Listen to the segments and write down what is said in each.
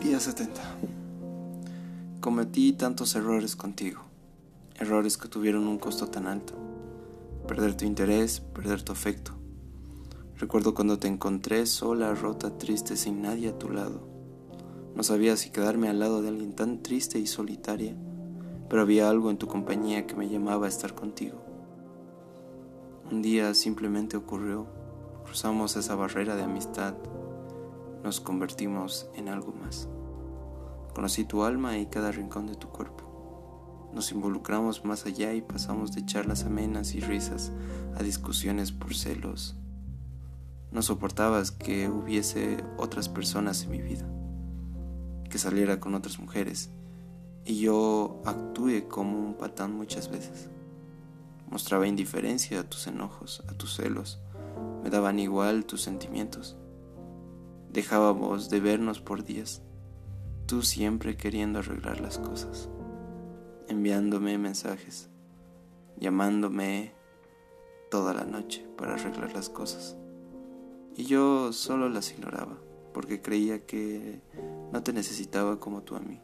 Día 70. Cometí tantos errores contigo, errores que tuvieron un costo tan alto. Perder tu interés, perder tu afecto. Recuerdo cuando te encontré sola, rota, triste, sin nadie a tu lado. No sabía si quedarme al lado de alguien tan triste y solitaria, pero había algo en tu compañía que me llamaba a estar contigo. Un día simplemente ocurrió, cruzamos esa barrera de amistad nos convertimos en algo más. Conocí tu alma y cada rincón de tu cuerpo. Nos involucramos más allá y pasamos de charlas amenas y risas a discusiones por celos. No soportabas que hubiese otras personas en mi vida, que saliera con otras mujeres, y yo actué como un patán muchas veces. Mostraba indiferencia a tus enojos, a tus celos, me daban igual tus sentimientos. Dejábamos de vernos por días, tú siempre queriendo arreglar las cosas, enviándome mensajes, llamándome toda la noche para arreglar las cosas. Y yo solo las ignoraba, porque creía que no te necesitaba como tú a mí.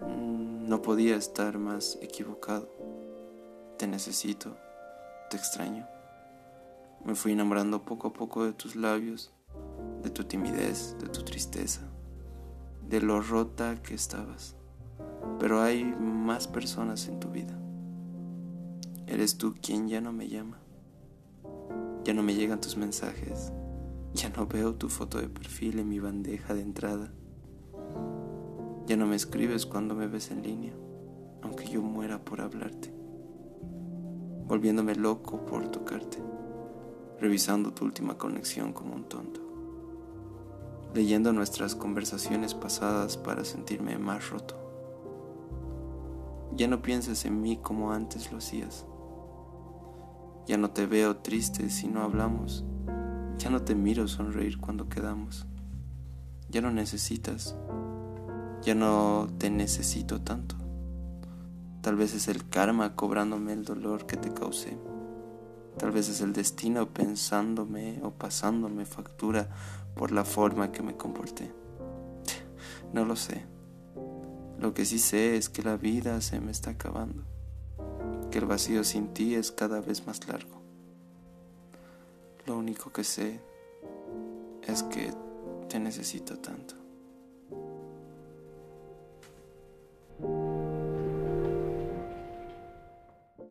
Mm, no podía estar más equivocado. Te necesito, te extraño. Me fui enamorando poco a poco de tus labios, de tu timidez, de tu tristeza, de lo rota que estabas. Pero hay más personas en tu vida. Eres tú quien ya no me llama. Ya no me llegan tus mensajes. Ya no veo tu foto de perfil en mi bandeja de entrada. Ya no me escribes cuando me ves en línea, aunque yo muera por hablarte, volviéndome loco por tocarte revisando tu última conexión como un tonto, leyendo nuestras conversaciones pasadas para sentirme más roto. Ya no pienses en mí como antes lo hacías. Ya no te veo triste si no hablamos. Ya no te miro sonreír cuando quedamos. Ya no necesitas. Ya no te necesito tanto. Tal vez es el karma cobrándome el dolor que te causé. Tal vez es el destino pensándome o pasándome factura por la forma que me comporté. No lo sé. Lo que sí sé es que la vida se me está acabando, que el vacío sin ti es cada vez más largo. Lo único que sé es que te necesito tanto.